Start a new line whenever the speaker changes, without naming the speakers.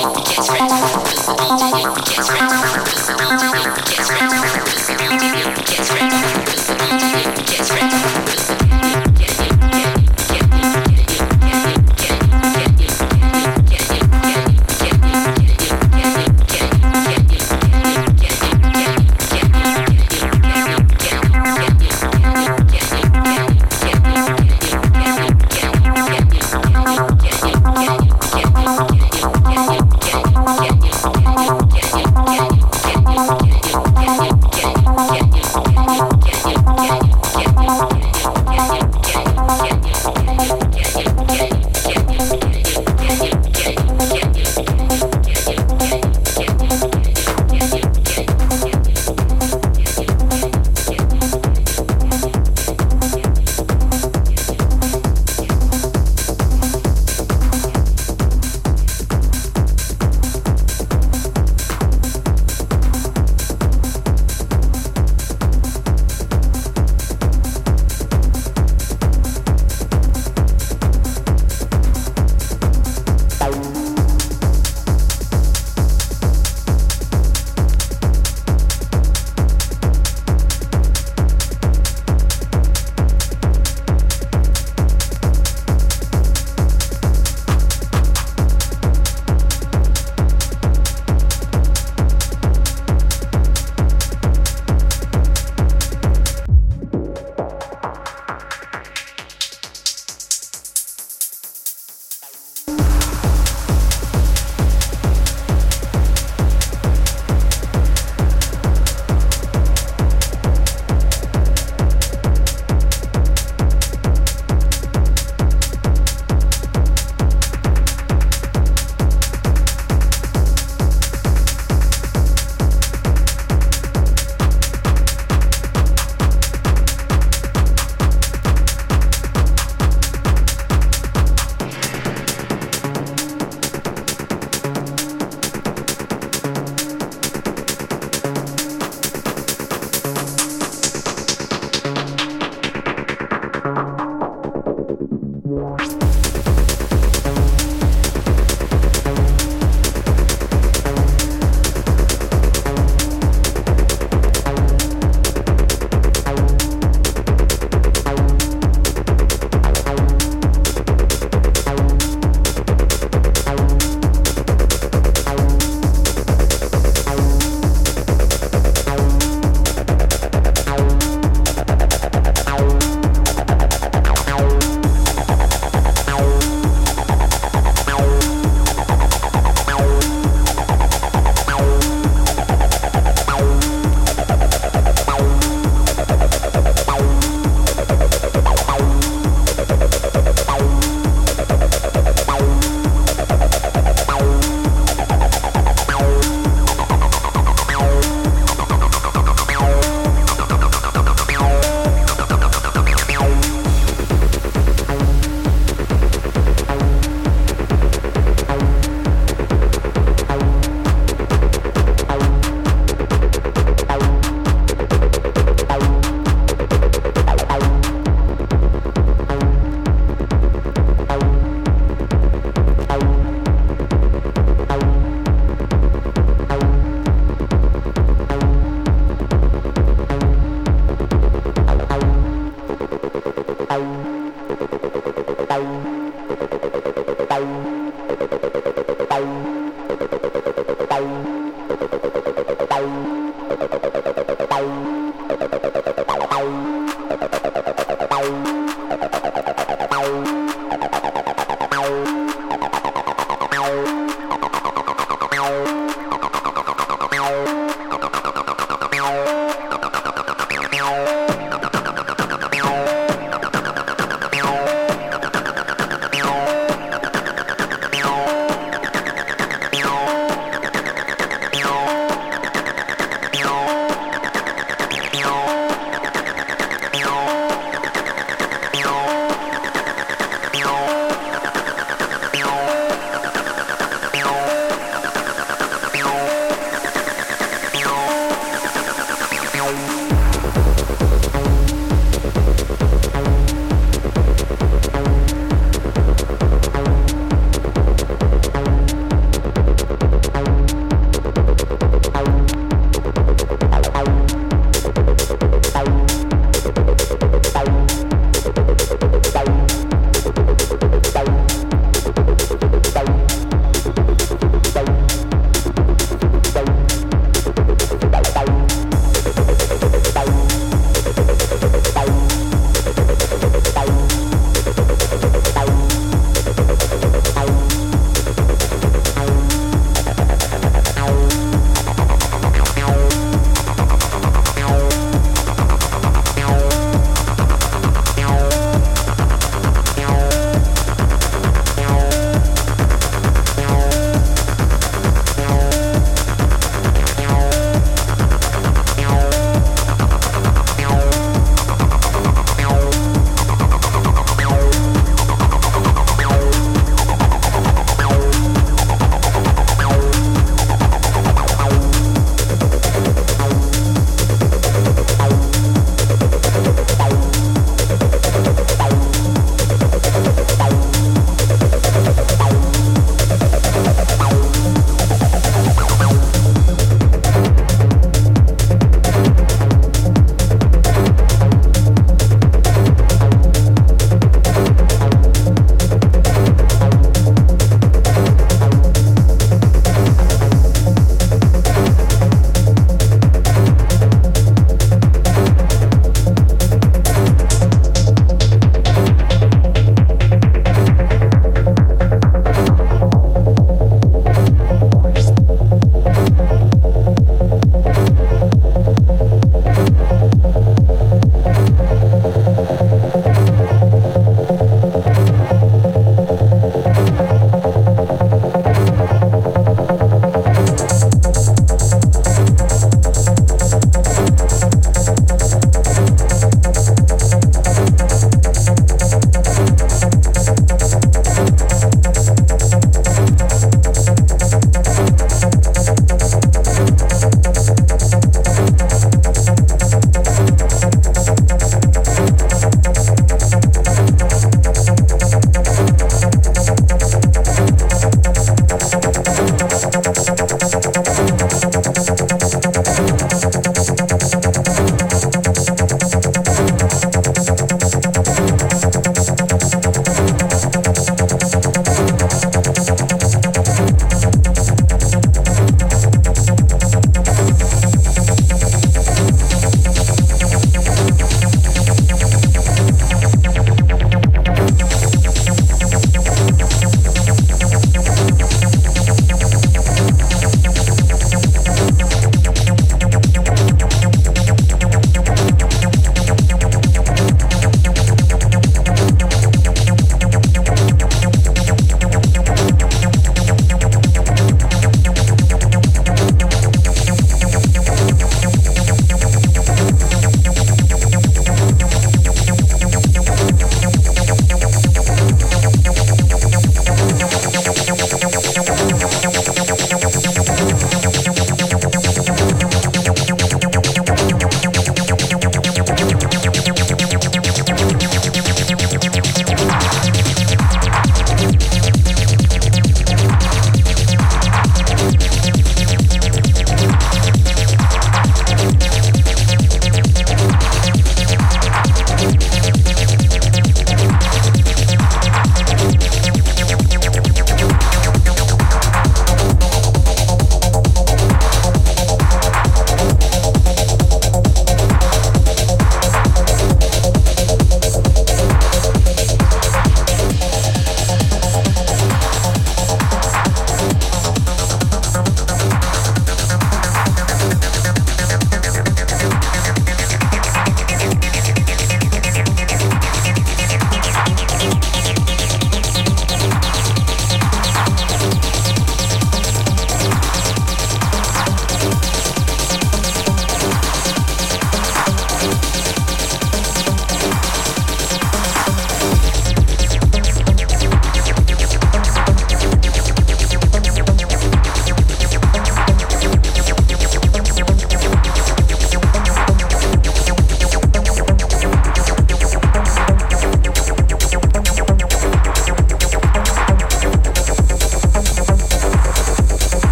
Get ready.